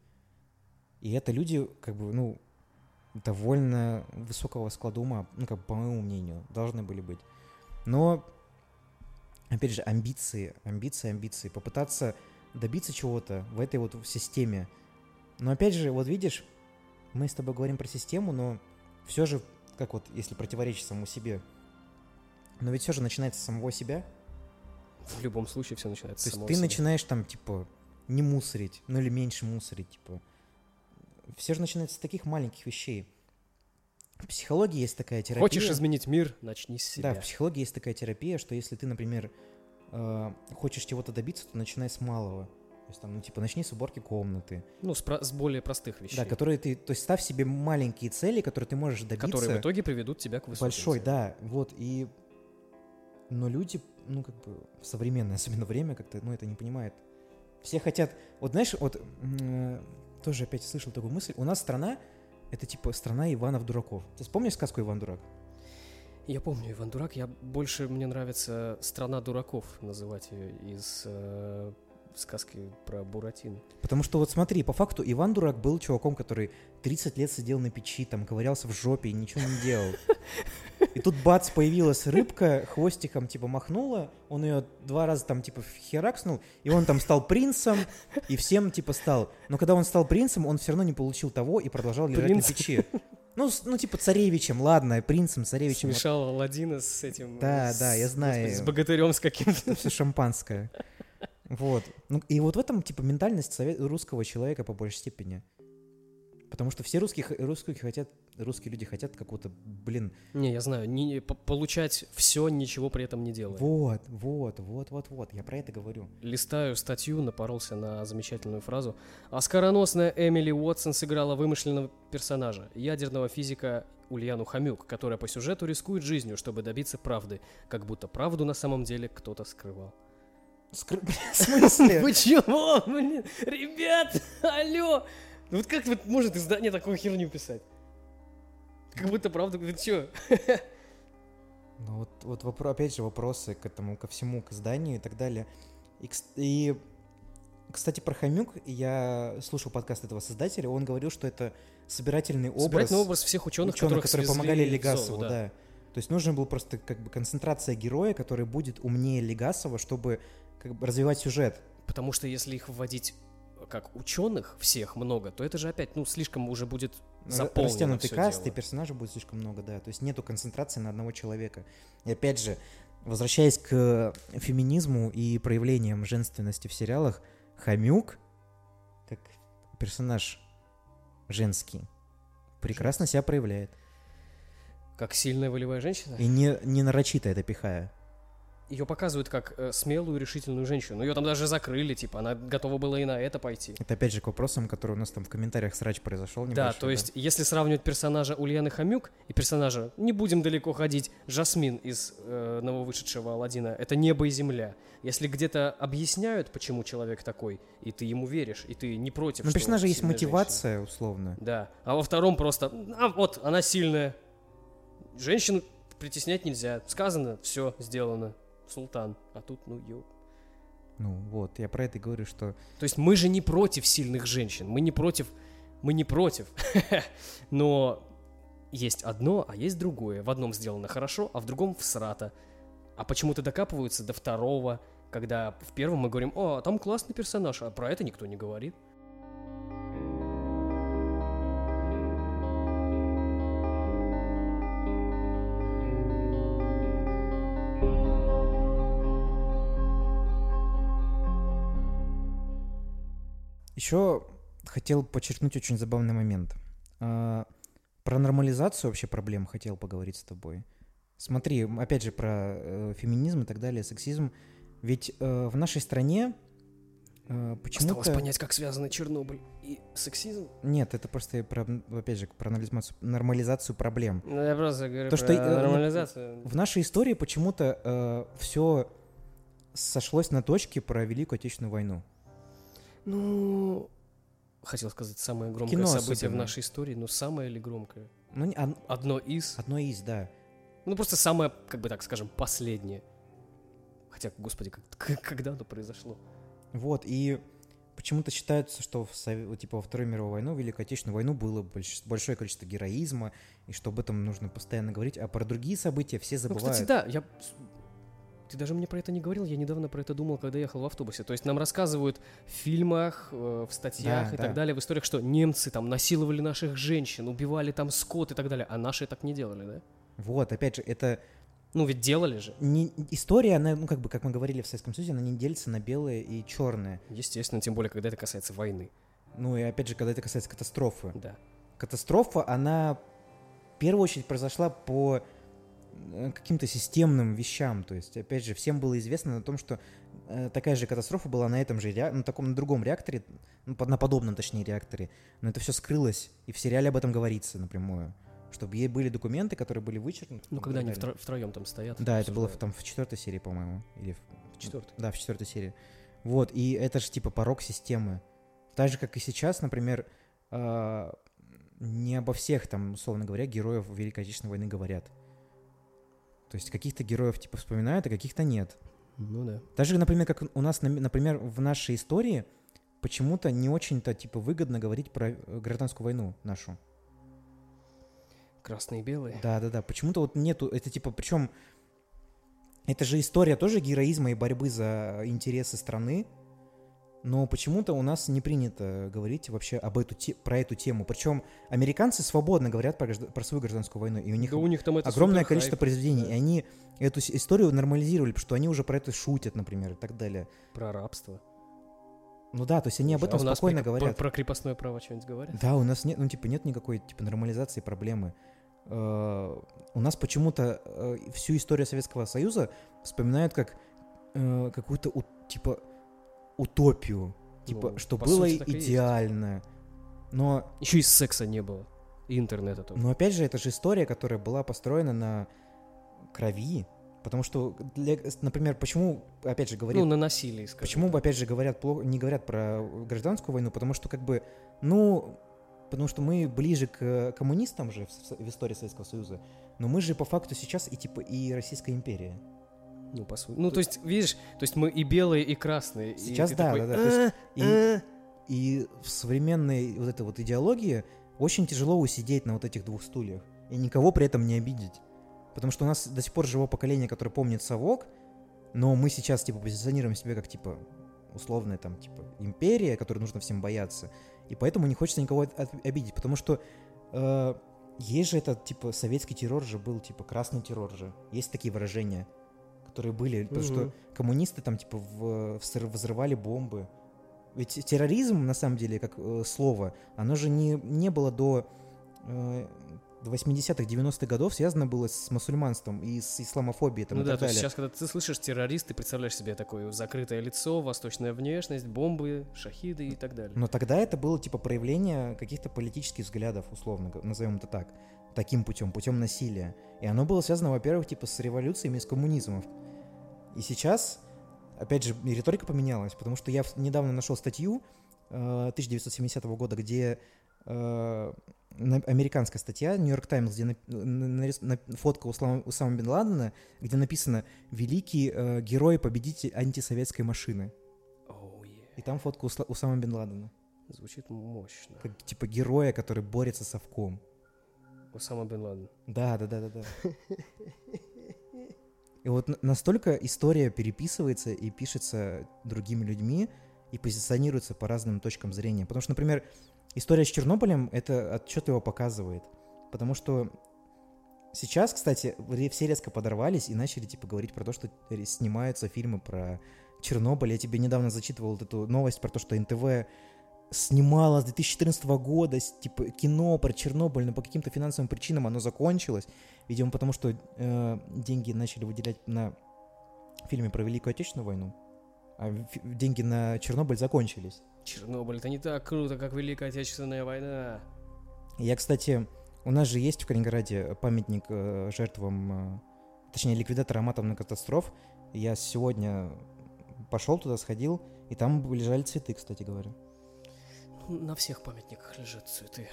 И это люди, как бы, ну, довольно высокого склада ума, ну, как по моему мнению, должны были быть. Но, опять же, амбиции, амбиции, амбиции, попытаться добиться чего-то в этой вот системе. Но, опять же, вот видишь, мы с тобой говорим про систему, но все же, как вот, если противоречить самому себе, но ведь все же начинается с самого себя. В любом случае все начинается То с есть самого ты себя. начинаешь там, типа, не мусорить, ну или меньше мусорить, типа. Все же начинается с таких маленьких вещей. В психологии есть такая терапия. Хочешь изменить мир, начни с себя. Да, в психологии есть такая терапия, что если ты, например, э, хочешь чего-то добиться, то начинай с малого. То есть там, ну, типа, начни с уборки комнаты. Ну, с, про- с более простых вещей, Да, которые ты, то есть ставь себе маленькие цели, которые ты можешь добиться. которые в итоге приведут тебя к высоким Большой, целям. да, вот, и... Но люди, ну, как бы, в современное, особенно время, как-то, ну, это не понимают. Все хотят... Вот, знаешь, вот, тоже опять слышал такую мысль. У нас страна, это, типа, страна Иванов-дураков. Ты вспомнишь сказку «Иван-дурак»? Я помню Иван Дурак. Я больше мне нравится страна дураков называть ее из э, сказки про Буратино. Потому что вот смотри, по факту Иван Дурак был чуваком, который 30 лет сидел на печи, там ковырялся в жопе и ничего не делал. [laughs] И тут бац, появилась рыбка, хвостиком типа махнула, он ее два раза там типа херакснул, и он там стал принцем, и всем типа стал. Но когда он стал принцем, он все равно не получил того и продолжал лежать Принц? на печи. Ну, с- ну, типа царевичем, ладно, принцем, царевичем. Смешал Аладдина с этим... Да, с- да, я знаю. господи, с богатырем с каким-то. Это все шампанское. Вот. Ну, и вот в этом, типа, ментальность сове- русского человека по большей степени. Потому что все русские, х- русские хотят, русские люди хотят какого-то, блин, Не, я знаю, не, по- получать все, ничего при этом не делая. вот, вот, вот, вот, вот, я про это говорю. Листаю статью, напоролся на замечательную фразу. Оскароносная Эмили Уотсон сыграла вымышленного персонажа, ядерного физика Ульяну Хомюк, которая по сюжету рискует жизнью, чтобы добиться правды, как будто правду на самом деле кто-то скрывал. Скры- [laughs] В [laughs] смысле? Вы чего, блин? Ребят, алло! Ну вот как вот может издание такую херню писать? Как будто правда, вы чё? [laughs] Ну вот, вот вопро- опять же вопросы к этому, ко всему, к изданию и так далее. И, и, кстати, про Хомюк я слушал подкаст этого создателя, он говорил, что это собирательный образ, Собирательный образ всех ученых, ученых, которые помогали Легасову, зону, да. То есть нужно было просто как бы концентрация героя, который будет умнее Легасова, чтобы как бы развивать сюжет. Потому что если их вводить как ученых всех много, то это же опять, ну, слишком уже будет Р- заполнено Растянутый каст, дело. и персонажей будет слишком много, да. То есть нету концентрации на одного человека. И опять же, возвращаясь к феминизму и проявлениям женственности в сериалах, Хомюк, как персонаж женский, прекрасно себя проявляет. Как сильная волевая женщина. И не, не нарочито это пихая. Ее показывают как э, смелую, решительную женщину. Ее там даже закрыли, типа, она готова была и на это пойти. Это опять же к вопросам, которые у нас там в комментариях срач произошел. Да, то есть, если сравнивать персонажа Ульяны Хомюк и персонажа, не будем далеко ходить, Жасмин из э, нововышедшего Алладина, это небо и земля. Если где-то объясняют, почему человек такой, и ты ему веришь, и ты не против, Ну, персонажа есть мотивация, условно. женщина. Да. А во втором просто, а вот, она сильная. Женщину притеснять нельзя. Сказано, все, сделано. Султан. А тут, ну, ё. Ну, вот, я про это и говорю, что То есть мы же не против сильных женщин, мы не против, мы не против. [laughs] Но есть одно, а есть другое. В одном сделано хорошо, а в другом всрато. А почему-то докапываются до второго, когда в первом мы говорим, о, там классный персонаж, а про это никто не говорит. Еще хотел подчеркнуть очень забавный момент. А, Про нормализацию вообще проблем хотел поговорить с тобой. Смотри, опять же, про э, феминизм и так далее, сексизм. Ведь э, в нашей стране э, Осталось почему-то... понять, как связаны Чернобыль и сексизм. Нет, это просто, про, опять же, про нормализацию, нормализацию проблем. Ну, я просто говорю То, про что, э, нормализацию. В нашей истории почему-то все сошлось на точке про Великую Отечественную войну. Ну, хотел сказать, самое громкое Кино событие в особенно. нашей истории, но самое ли громкое? Ну, не- од- Одно из. одно из, да. Ну, просто самое, как бы так скажем, последнее. Хотя, господи, как- [laughs] когда оно произошло? Вот, и почему-то считается, что в, вот, типа, во Вторую мировую войну, Великую Отечественную войну было больш- большое количество героизма, и что об этом нужно постоянно говорить, а про другие события все Ну, забывают. кстати, да, я... Ты даже мне про это не говорил, я недавно про это думал, когда ехал в автобусе. То есть нам рассказывают в фильмах, э, в статьях Да, и да. так далее, в историях, что немцы там насиловали наших женщин, убивали там скот и так далее, а наши так не делали, да? Вот, опять же, это Ну, ведь делали же. не, история, она, ну, как бы, как мы говорили в Советском Союзе, она не делится на белое и черное. Естественно, тем более, когда это касается войны. Ну, и опять же, когда это касается катастрофы. Да. Катастрофа, она в первую очередь произошла по каким-то системным вещам. То есть, опять же, всем было известно о том, что э, такая же катастрофа была на этом же, на таком, на другом реакторе, ну, на подобном, точнее, реакторе. Но это все скрылось, и в сериале об этом говорится напрямую. Чтобы ей были документы, которые были вычеркнуты. Ну, когда они втро- втроем там стоят. Да, это было в, там в четвертой серии, по-моему. Или в, В четвертой. Да, в четвертой серии. Вот, и это же типа порог системы. Так же, как и сейчас, например, а, не обо всех, там, условно говоря, героев Великой Отечественной войны говорят. То есть каких-то героев типа вспоминают, а каких-то нет. Ну да. Даже, например, как у нас, например, в нашей истории почему-то не очень-то, типа, выгодно говорить про э, гражданскую войну нашу. Красные и белые. Да-да-да, почему-то вот нету, это типа, причем это же история тоже героизма и борьбы за интересы страны, но почему-то у нас не принято говорить вообще об эту те- про эту тему. Причем американцы свободно говорят про, гражда- про свою гражданскую войну, и у них Да у них там огромное количество хайп, произведений, да. и они эту историю нормализировали, потому что они уже про это шутят, например, и так далее. Про рабство. Ну да, то есть они об А этом у нас спокойно про- говорят. Про, про крепостное право что-нибудь говорят? Да, у нас нет, ну типа нет никакой типа нормализации проблемы. Э, У нас почему-то э, всю историю Советского Союза вспоминают как э, какую-то у- типа утопию, типа Ну, что было сути, так идеально. Но, Еще и секса не было. И интернета тоже. но опять же, это же история, которая была построена на крови, потому что, для- например, почему, опять же, говорит ну, на насилии, скажем. Почему, опять же, говорят плохо, не говорят про гражданскую войну? Потому что, как бы, ну, потому что мы ближе к коммунистам же в, в истории Советского Союза, но мы же по факту сейчас и типа и Российская империя. Ну, по сути. Ну, то есть, видишь, то есть мы и белые, и красные. Сейчас да, такой, да, да, то есть «А, и- а». И в современной вот этой вот идеологии очень тяжело усидеть на вот этих двух стульях и никого при этом не обидеть. Потому что у нас до сих пор живо поколение, которое помнит совок, но мы сейчас типа позиционируем себя как типа условная там типа империя, которой нужно всем бояться. И поэтому не хочется никого обидеть, потому что э, есть же этот типа советский террор же был, типа красный террор же. Есть такие выражения, которые были, потому что Мгм. коммунисты там типа в- взры- взрывали бомбы. Ведь терроризм, на самом деле, как э, слово, оно же не, не было до, э, до 80-х, 90-х годов, связано было с мусульманством и с исламофобией там, Ну и да, так то есть сейчас, когда ты слышишь террорист, ты представляешь себе такое закрытое лицо, восточная внешность, бомбы, шахиды и так далее. Но тогда это было типа проявление каких-то политических взглядов, условно, назовем это так, таким путем, путем насилия. И оно было связано, во-первых, типа с революциями, с коммунизмом. И сейчас, опять же, риторика поменялась, потому что я недавно нашел статью э, 1970 года, где э, американская статья, Нью-Йорк Таймс, где нап- на- фотка Услама, Усама Бен Ладена, где написано «Великий э, герой, победитель антисоветской машины». И там фотка Усла- Усама Бен Ладена. Звучит мощно. Как типа героя, который борется со совком. Усама Бен Ладен. Да, да, да, да, да. [laughs] И вот настолько история переписывается и пишется другими людьми и позиционируется по разным точкам зрения. Потому что, например, история с Чернобылем это отчет его показывает. Потому что сейчас, кстати, все резко подорвались и начали типа говорить про то, что снимаются фильмы про Чернобыль. Я тебе недавно зачитывал вот эту новость про то, что НТВ снимала с 2014 года типа кино про Чернобыль, но по каким-то финансовым причинам оно закончилось. Видимо, потому что э, деньги начали выделять на фильме про Великую Отечественную войну, а деньги на Чернобыль закончились. Чернобыль, это не так круто, как Великая Отечественная война. Я, кстати, у нас же есть в Калининграде памятник э, жертвам, э, точнее, ликвидаторам атомных катастроф. Я сегодня пошел туда, сходил, и там лежали цветы, кстати говоря. Ну, На всех памятниках лежат цветы.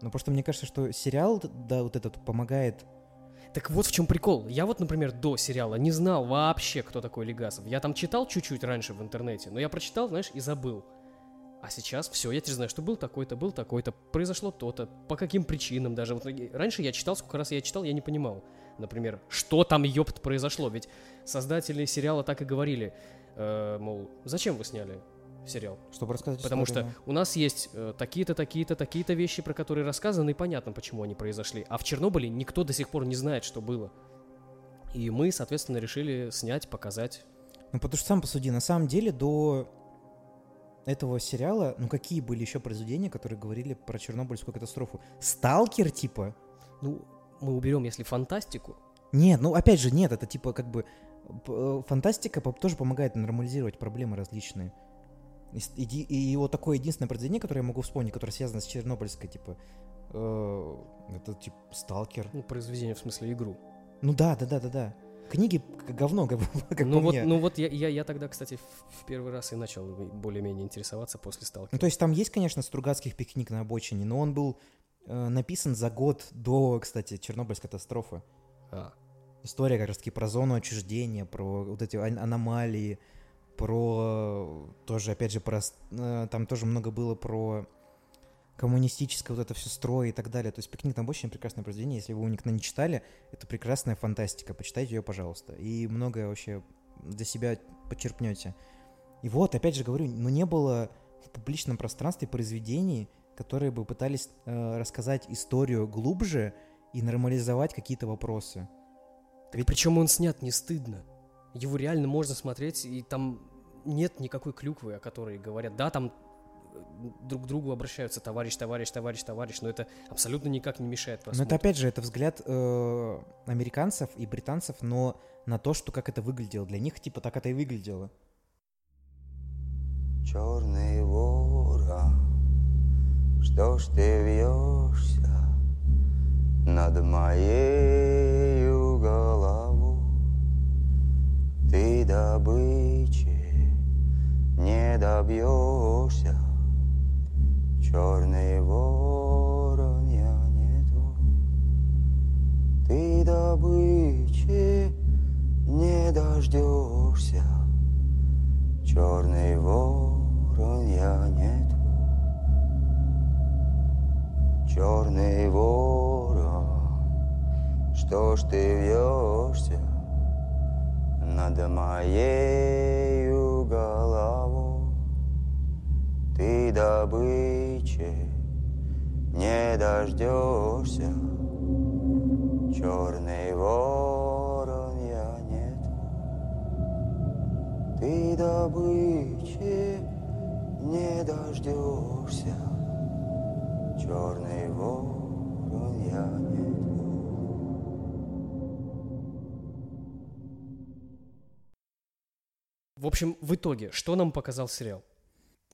Но просто мне кажется, что сериал, да, вот этот помогает Так вот в чем прикол. Я вот, например, до сериала не знал вообще, кто такой Легасов. Я там читал чуть-чуть раньше в интернете, но я прочитал, знаешь, и забыл. А сейчас все, я теперь знаю, что был такой-то, был такой-то, произошло то-то, по каким причинам даже. Вот и раньше я читал, сколько раз я читал, я не понимал. Например, что там, ёпт, произошло. Ведь создатели сериала так и говорили, э, мол, зачем вы сняли сериал? чтобы рассказать Потому историю, что у нас есть э, такие-то, такие-то, такие-то вещи, про которые рассказаны, и понятно, почему они произошли. А в Чернобыле никто до сих пор не знает, что было. И мы, соответственно, решили снять, показать. Ну, потому что сам посуди, на самом деле до этого сериала, ну какие были еще произведения, которые говорили про Чернобыльскую катастрофу? Сталкер, типа? Ну, мы уберем, если фантастику. Нет, ну опять же, нет, это типа как бы э, фантастика тоже помогает нормализировать проблемы различные. И, и вот такое единственное произведение, которое я могу вспомнить, которое связано с Чернобыльской, типа, э, это типа Сталкер. Ну, произведение, в смысле, игру. Ну да, да, да, да, да. Книги говно, как, [laughs] как ну, по вот, мне. ну вот я, я, я тогда, кстати, в, первый раз и начал более-менее интересоваться после сталкера. Ну, то есть там есть, конечно, Стругацких пикник на обочине, но он был э, написан за год до, кстати, Чернобыльской катастрофы. А, история как раз-таки про зону отчуждения, про вот эти ан- аномалии, про тоже, опять же, про... э, Там тоже много было про коммунистическое вот это все строй и так далее. То есть «Пикник там очень прекрасное произведение. Если вы его никогда не читали, это прекрасная фантастика. Почитайте ее, пожалуйста. И многое вообще для себя подчеркнете. И вот, опять же говорю, ну не было в публичном пространстве произведений, которые бы пытались э, рассказать историю глубже и нормализовать какие-то вопросы. Ведь Причем он снят не стыдно. Его реально можно смотреть, и там нет никакой клюквы, о которой говорят. Да, там э, друг к другу обращаются товарищ, товарищ, товарищ, товарищ, но это абсолютно никак не мешает Но просмотру. это опять же, это взгляд э, американцев и британцев, но на то, что как это выглядело. Для них типа так это и выглядело. Черный ворон, что ж ты вьешься над моей головой? Ты добычи не добьешься, черный ворон, я не твой. Ты добычи не дождешься, Черный ворон, я не твой. Черный ворон, что ж ты вьешься над моей головой? Ты добычи не дождешься, Черный ворон, я не твой. Ты добычи не дождешься, Черный ворон, я не В общем, в итоге, что нам показал сериал?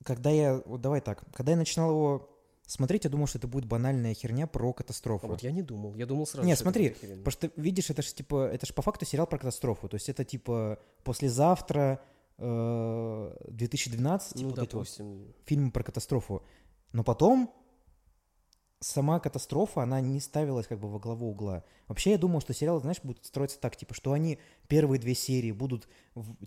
Когда я, вот давай так, когда я начинал его смотреть, я думал, что это будет банальная херня про катастрофу. Вот я не думал. Я думал сразу, Не, смотри, потому что видишь, это же типа, это же по факту сериал про катастрофу. То есть это типа послезавтра, э, 2012, типа Ну, вот эти вот допустим. фильмы про катастрофу. Но потом сама катастрофа, она не ставилась как бы во главу угла. Вообще я думал, что сериал, знаешь, будет строиться так, типа, что они первые две серии будут,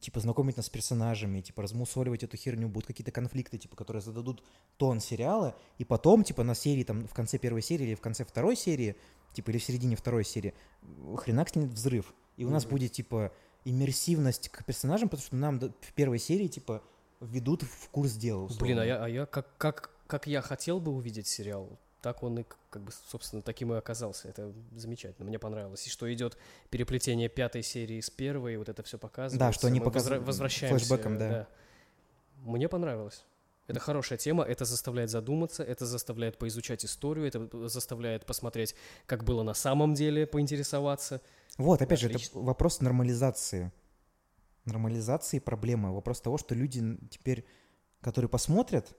типа, знакомить нас с персонажами, типа, размусоливать эту херню, будут какие-то конфликты, типа, которые зададут тон сериала, и потом, типа, на серии, там, в конце первой серии или в конце второй серии, типа, или в середине второй серии, хренак снят взрыв. И у нас Мгм. будет, типа, иммерсивность к персонажам, потому что нам в первой серии, типа, введут в курс дела. Блин, а условно. я, а я как, как, как я хотел бы увидеть сериал, так он и, как бы, собственно, таким и оказался. Это замечательно, мне понравилось. И что идет переплетение пятой серии с первой, вот это все показывается. что они показывают возвращаемся. флешбэком, да. Мне понравилось. Это хорошая тема, это заставляет задуматься, это заставляет поизучать историю, это заставляет посмотреть, как было на самом деле, поинтересоваться. Вот, опять же, Отлично. это вопрос нормализации. Нормализации проблемы. Вопрос того, что люди теперь, которые посмотрят,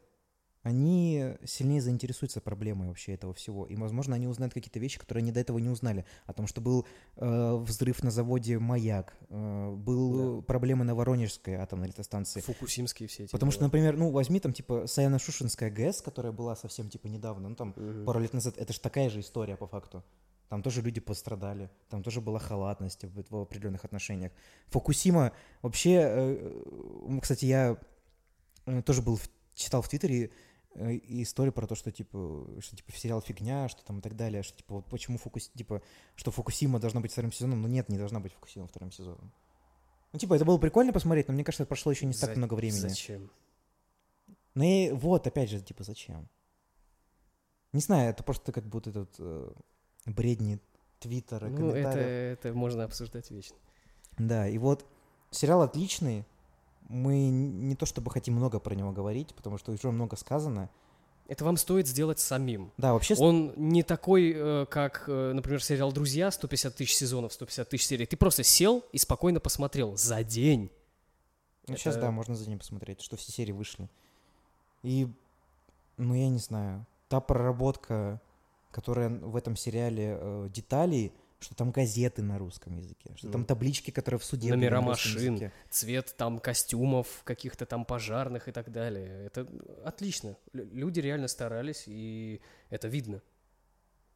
они сильнее заинтересуются проблемой вообще этого всего. И, возможно, они узнают какие-то вещи, которые они до этого не узнали. О том, что был э, взрыв на заводе «Маяк», э, был проблемы на Воронежской атомной электростанции. Фукусимские все эти. Потому что, дела. например, ну, возьми там, типа, Саяно-Шушенская ГЭС, которая была совсем, типа, недавно, ну, там, Мгм. пару лет назад, это же такая же история по факту. Там тоже люди пострадали, там тоже была халатность в, в определенных отношениях. Фукусима вообще, э, э, кстати, я э, тоже был читал в Твиттере э, историю про то, что типа, что типа сериал фигня, что там и так далее, что типа вот почему Фукус, типа, что Фукусима должна быть вторым сезоном, но нет, не должна быть Фукусима вторым сезоном. Ну типа это было прикольно посмотреть, но мне кажется, прошло еще не так За- много времени. Зачем? Ну и вот, опять же, типа, зачем? Не знаю, это просто как будто этот э, бредни Твиттера, Ну, это, это можно обсуждать вечно. Да, и вот сериал отличный. Мы не то чтобы хотим много про него говорить, потому что уже много сказано. Это вам стоит сделать самим. Да, вообще... Он не такой, э, как, э, например, сериал «Друзья», 150 тысяч сезонов, 150 тысяч серий. Ты просто сел и спокойно посмотрел за день. ну, сейчас, это- да, можно за ним посмотреть, что все серии вышли. И, ну, я не знаю, та проработка, которая в этом сериале э, деталей, что там газеты на русском языке, что там Ну, таблички, которые в суде номера на машин. языке. Цвет там костюмов, каких-то там пожарных и так далее. Это отлично. Лю- Люди реально старались, и это видно.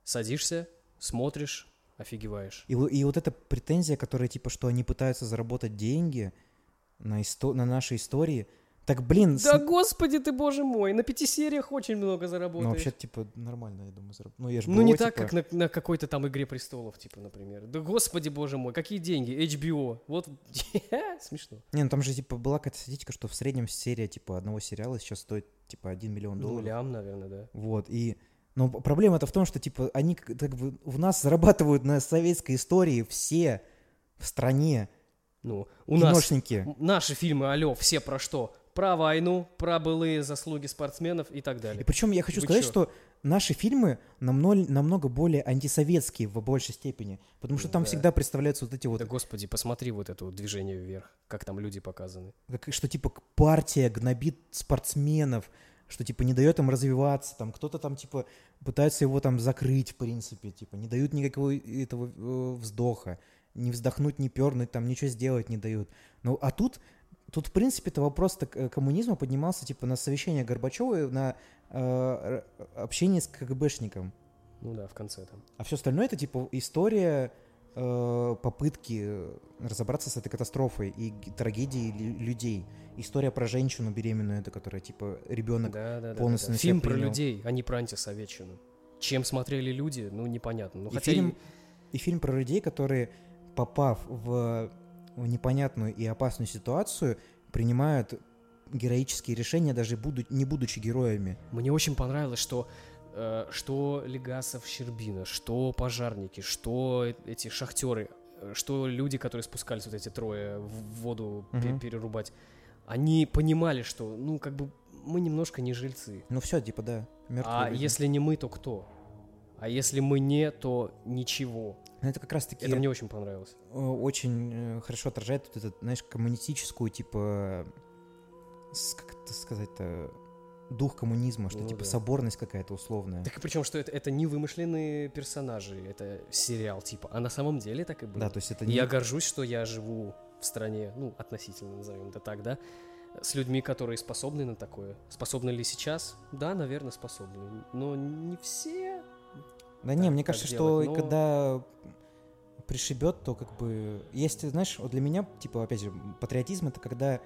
Садишься, смотришь, офигеваешь. И, и вот эта претензия, которая типа, что они пытаются заработать деньги на, исто- на нашей истории. Так, блин, с- Да господи ты, боже мой, на пяти сериях очень много заработаешь. ну вообще типа нормально, я думаю, зараб- Ну, я ж Ну, не так, типа, как на, на какой-то там Игре Престолов, типа, например. Да господи, боже мой, какие деньги? HBO. Вот, [laughs] смешно. Не, ну там же типа была какая-то статистика, что в среднем серия типа одного сериала сейчас стоит типа 1 миллион Ну, долларов. лям, наверное, да. Вот, и... Но проблема-то в том, что, типа, они как, бы в нас зарабатывают на советской истории все в стране Ну, у нас наши фильмы, алло, все про что? Про войну, про былые заслуги спортсменов и так И далее. причем я хочу Вы сказать, чё? что наши фильмы намного, намного более антисоветские в большей степени, потому что там Да. всегда представляются вот эти вот, Да господи, посмотри вот это вот движение вверх, как там люди показаны. как- что типа партия гнобит спортсменов, что типа не дает им развиваться, там кто-то там типа пытается его там закрыть, в принципе, типа не дают никакого этого э, вздоха, не вздохнуть, не пернуть, там ничего сделать не дают. Ну а тут, тут в принципе это вопрос так, э, коммунизма поднимался типа на совещание Горбачева, и на э, общение с КГБшником. Ну да, в конце там. А все остальное это типа история э, попытки разобраться с этой катастрофой и трагедией лю- людей. История про женщину беременную, это которая типа ребенок. Да, да, да, полностью да, да. себя Фильм про принял. людей, а не про антисоветчину. Чем смотрели люди, ну непонятно. Ну, и, хотя фильм, и- и фильм про людей, которые, попав в, в непонятную и опасную ситуацию, принимают героические решения, даже буду, не будучи героями. Мне очень понравилось, что э, что Легасов, Щербина, что пожарники, что эти шахтеры, э, что люди, которые спускались вот эти трое в воду Мгм. перерубать, они понимали, что, ну, как бы мы немножко не жильцы. Ну все, типа, да. мертвые А люди. если не мы, то кто? А если мы не, то ничего. Ну, это как раз таки Это мне очень понравилось. э, очень э, хорошо отражает вот эту, знаешь, коммунистическую, типа, как это сказать-то, дух коммунизма, что Ну типа да. соборность какая-то условная. Так и причем, что это, это не вымышленные персонажи, это сериал типа, а на самом деле так и было. Да, то есть это не... Я горжусь, что я живу в стране, ну, относительно, назовем это так, да, с людьми, которые способны на такое. Способны ли сейчас? Да, наверное, способны. Но не все. Да не, так- мне так кажется, делать, что но- когда пришибет, то как бы... Есть, знаешь, вот для меня, типа, опять же, патриотизм — это когда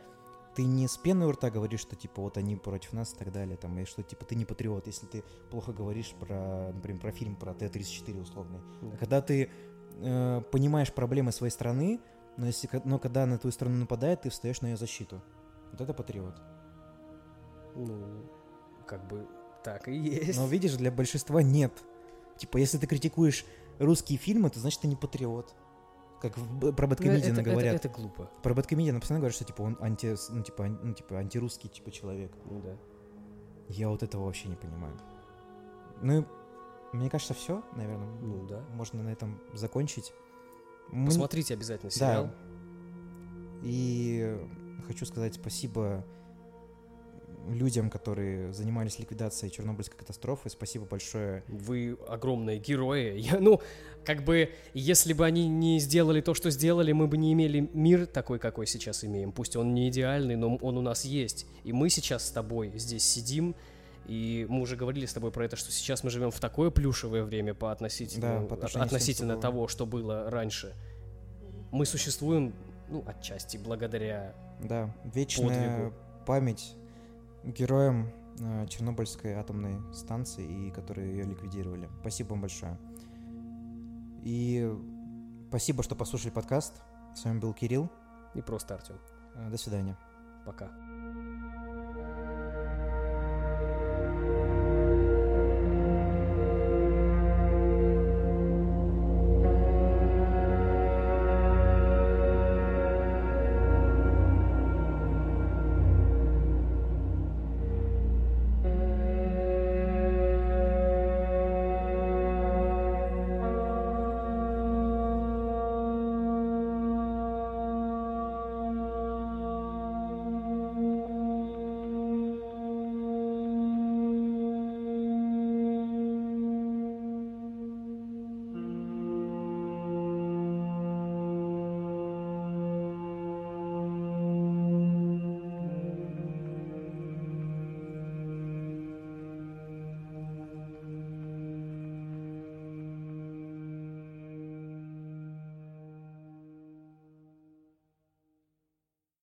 ты не с пены у рта говоришь, что, типа, вот они против нас и так далее, там, и что, типа, ты не патриот, если ты плохо говоришь про, например, про фильм про Т-34 условный. Да. Когда ты э, понимаешь проблемы своей страны, но, если, но когда на твою страну нападает, ты встаешь на ее защиту. Вот это патриот. Ну, как бы так и есть. Но видишь, для большинства нет. Типа, если ты критикуешь русские фильмы, то значит ты не патриот. Как в про Ну, Бэткомедиана это, говорят. Это, это глупо. Про Бэткомедиана постоянно говорят, что типа он анти, ну, типа, ан- ну, типа антирусский типа человек. Ну да. Я вот этого вообще не понимаю. Ну, и мне кажется, все, наверное. Ну да. Можно на этом закончить. Мы- Посмотрите обязательно Да. сериал. И хочу сказать спасибо людям, которые занимались ликвидацией Чернобыльской катастрофы. Спасибо большое. Вы огромные герои. [laughs] Я, ну, как бы, если бы они не сделали то, что сделали, мы бы не имели мир такой, какой сейчас имеем. Пусть он не идеальный, но он у нас есть. И мы сейчас с тобой здесь сидим, и мы уже говорили с тобой про это, что сейчас мы живем в такое плюшевое время по относительно, Да, по относительно того, что было раньше. Мы существуем, ну, отчасти благодаря... Да, вечная Подвигу. память героям э, Чернобыльской атомной станции, и которые ее ликвидировали. Спасибо вам большое. И спасибо, что послушали подкаст. С вами был Кирилл. И просто Артем. Э, До свидания. Пока.